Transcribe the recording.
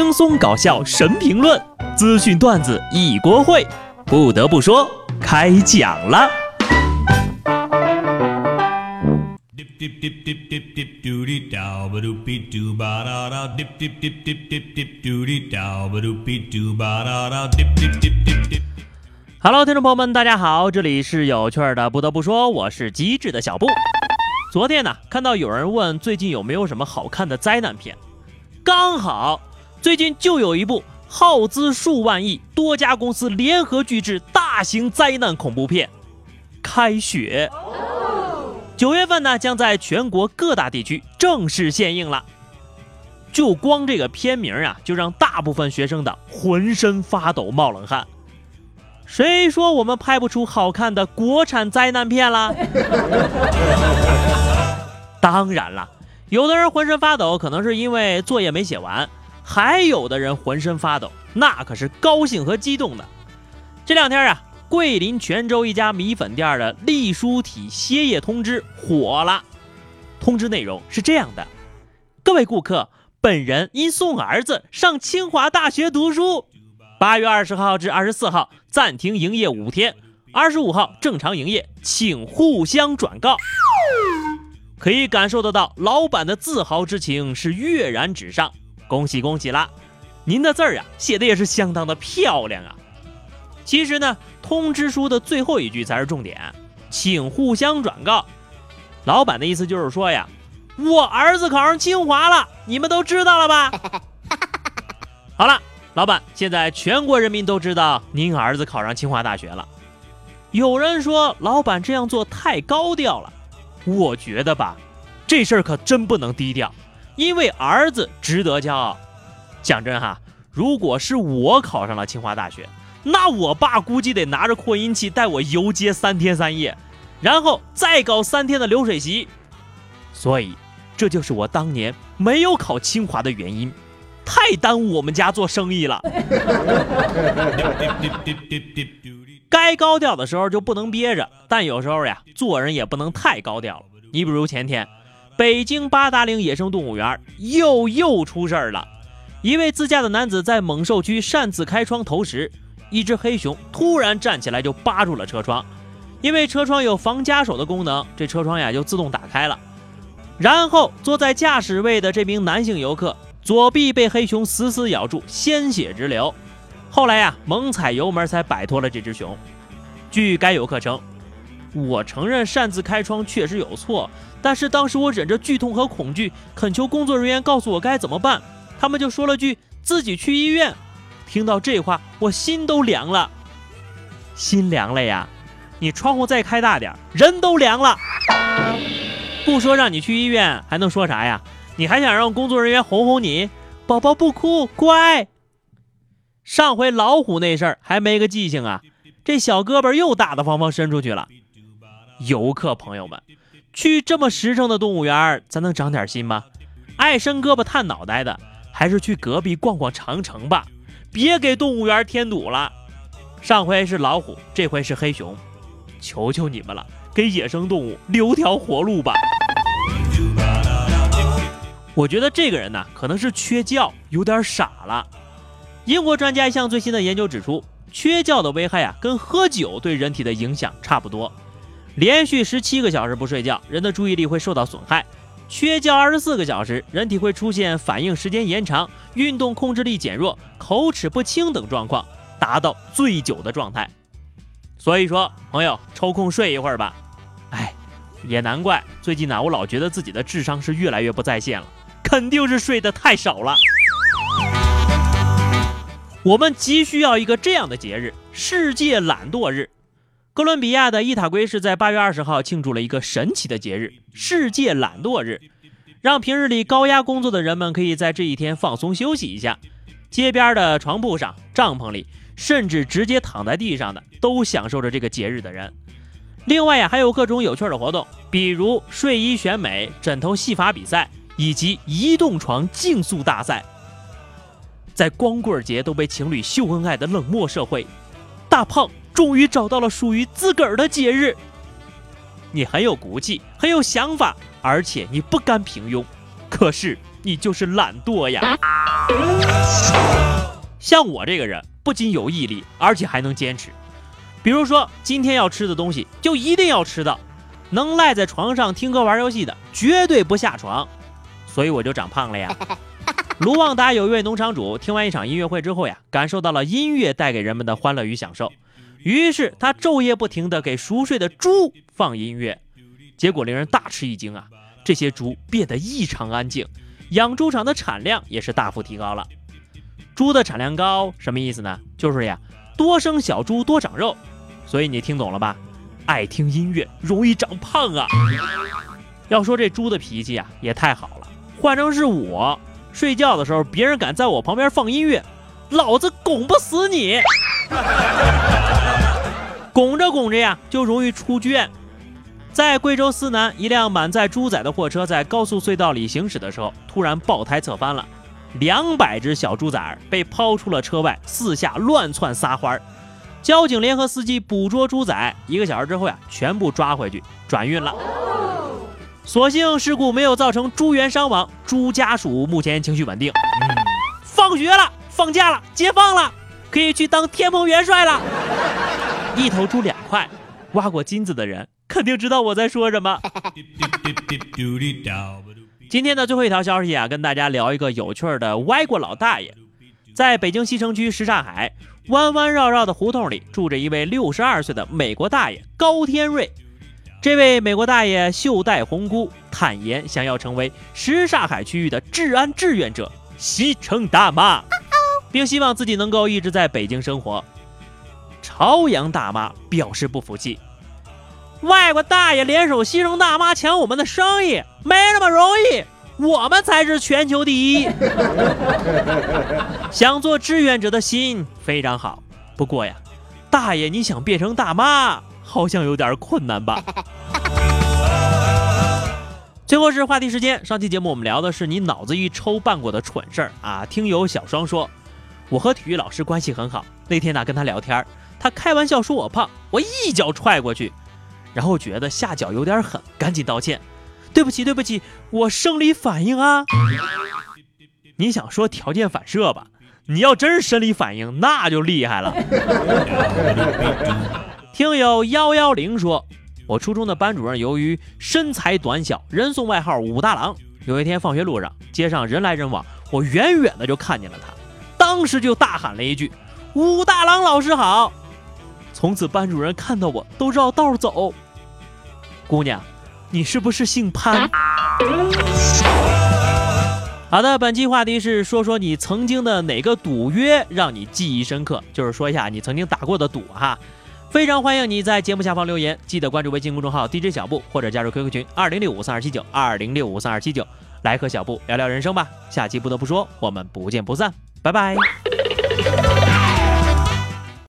轻松搞笑神评论，资讯段子一锅烩。不得不说，开讲了。Hello，听众朋友们，大家好，这里是有趣的。不得不说，我是机智的小布。昨天呢，看到有人问最近有没有什么好看的灾难片，刚好最近就有一部耗资数万亿、多家公司联合巨制大型灾难恐怖片《开学》。九月份呢，将在全国各大地区正式限映了。就光这个片名啊，就让大部分学生的浑身发抖、冒冷汗。谁说我们拍不出好看的国产灾难片了？当然了，有的人浑身发抖，可能是因为作业没写完；还有的人浑身发抖，那可是高兴和激动的。这两天啊，桂林泉州一家米粉店的隶书体歇业通知火了。通知内容是这样的：各位顾客，本人因送儿子上清华大学读书。八月二十号至二十四号暂停营业五天，二十五号正常营业，请互相转告。可以感受得到，老板的自豪之情是跃然纸上。恭喜恭喜啦！您的字儿啊，写的也是相当的漂亮啊。其实呢，通知书的最后一句才是重点，请互相转告。老板的意思就是说呀，我儿子考上清华了，你们都知道了吧？好了。老板，现在全国人民都知道您儿子考上清华大学了。有人说老板这样做太高调了，我觉得吧，这事儿可真不能低调，因为儿子值得骄傲。讲真哈，如果是我考上了清华大学，那我爸估计得拿着扩音器带我游街三天三夜，然后再搞三天的流水席。所以，这就是我当年没有考清华的原因。太耽误我们家做生意了。该高调的时候就不能憋着，但有时候呀，做人也不能太高调了。你比如前天，北京八达岭野生动物园又又出事儿了。一位自驾的男子在猛兽区擅自开窗投食，一只黑熊突然站起来就扒住了车窗，因为车窗有防夹手的功能，这车窗呀就自动打开了。然后坐在驾驶位的这名男性游客。左臂被黑熊死死咬住，鲜血直流。后来呀，猛踩油门才摆脱了这只熊。据该游客称，我承认擅自开窗确实有错，但是当时我忍着剧痛和恐惧，恳求工作人员告诉我该怎么办。他们就说了句“自己去医院”。听到这话，我心都凉了。心凉了呀？你窗户再开大点，人都凉了。不说让你去医院，还能说啥呀？你还想让工作人员哄哄你？宝宝不哭，乖。上回老虎那事儿还没个记性啊，这小胳膊又大大方方伸出去了。游客朋友们，去这么实诚的动物园，咱能长点心吗？爱伸胳膊探脑袋的，还是去隔壁逛逛长城吧，别给动物园添堵了。上回是老虎，这回是黑熊，求求你们了，给野生动物留条活路吧。我觉得这个人呢，可能是缺觉，有点傻了。英国专家一项最新的研究指出，缺觉的危害啊，跟喝酒对人体的影响差不多。连续十七个小时不睡觉，人的注意力会受到损害；缺觉二十四个小时，人体会出现反应时间延长、运动控制力减弱、口齿不清等状况，达到醉酒的状态。所以说，朋友抽空睡一会儿吧。哎，也难怪最近呢，我老觉得自己的智商是越来越不在线了。肯定是睡得太少了。我们急需要一个这样的节日——世界懒惰日。哥伦比亚的伊塔圭市在八月二十号庆祝了一个神奇的节日——世界懒惰日，让平日里高压工作的人们可以在这一天放松休息一下。街边的床铺上、帐篷里，甚至直接躺在地上的，都享受着这个节日的人。另外呀，还有各种有趣的活动，比如睡衣选美、枕头戏法比赛。以及移动床竞速大赛，在光棍节都被情侣秀恩爱的冷漠社会，大胖终于找到了属于自个儿的节日。你很有骨气，很有想法，而且你不甘平庸，可是你就是懒惰呀。像我这个人，不仅有毅力，而且还能坚持。比如说，今天要吃的东西，就一定要吃到。能赖在床上听歌玩游戏的，绝对不下床。所以我就长胖了呀。卢旺达有一位农场主，听完一场音乐会之后呀，感受到了音乐带给人们的欢乐与享受，于是他昼夜不停地给熟睡的猪放音乐，结果令人大吃一惊啊！这些猪变得异常安静，养猪场的产量也是大幅提高了。猪的产量高什么意思呢？就是呀，多生小猪多长肉。所以你听懂了吧？爱听音乐容易长胖啊！要说这猪的脾气啊，也太好了。换成是我，睡觉的时候别人敢在我旁边放音乐，老子拱不死你！拱着拱着呀，就容易出圈。在贵州思南，一辆满载猪仔的货车在高速隧道里行驶的时候，突然爆胎侧翻了，两百只小猪仔被抛出了车外，四下乱窜撒欢儿。交警联合司机捕捉猪仔，一个小时之后呀，全部抓回去转运了。所幸事故没有造成猪员伤亡，猪家属目前情绪稳定。嗯放学了，放假了，解放了，可以去当天蓬元帅了。一头猪两块，挖过金子的人肯定知道我在说什么。今天的最后一条消息啊，跟大家聊一个有趣的歪过老大爷，在北京西城区什刹海。弯弯绕绕的胡同里住着一位六十二岁的美国大爷高天瑞。这位美国大爷袖带红箍，坦言想要成为什刹海区域的治安志愿者，西城大妈，并希望自己能够一直在北京生活。朝阳大妈表示不服气：“外国大爷联手西城大妈抢我们的生意，没那么容易。”我们才是全球第一。想做志愿者的心非常好，不过呀，大爷，你想变成大妈，好像有点困难吧？最后是话题时间，上期节目我们聊的是你脑子一抽办过的蠢事儿啊。听友小双说，我和体育老师关系很好，那天呢跟他聊天，他开玩笑说我胖，我一脚踹过去，然后觉得下脚有点狠，赶紧道歉。对不起，对不起，我生理反应啊！你想说条件反射吧？你要真是生理反应，那就厉害了。听友幺幺零说，我初中的班主任由于身材短小，人送外号武大郎。有一天放学路上，街上人来人往，我远远的就看见了他，当时就大喊了一句：“武大郎老师好！”从此班主任看到我都绕道走。姑娘。你是不是姓潘？好的，本期话题是说说你曾经的哪个赌约让你记忆深刻，就是说一下你曾经打过的赌哈。非常欢迎你在节目下方留言，记得关注微信公众号 DJ 小布或者加入 QQ 群二零六五三二七九二零六五三二七九，来和小布聊聊人生吧。下期不得不说，我们不见不散，拜拜。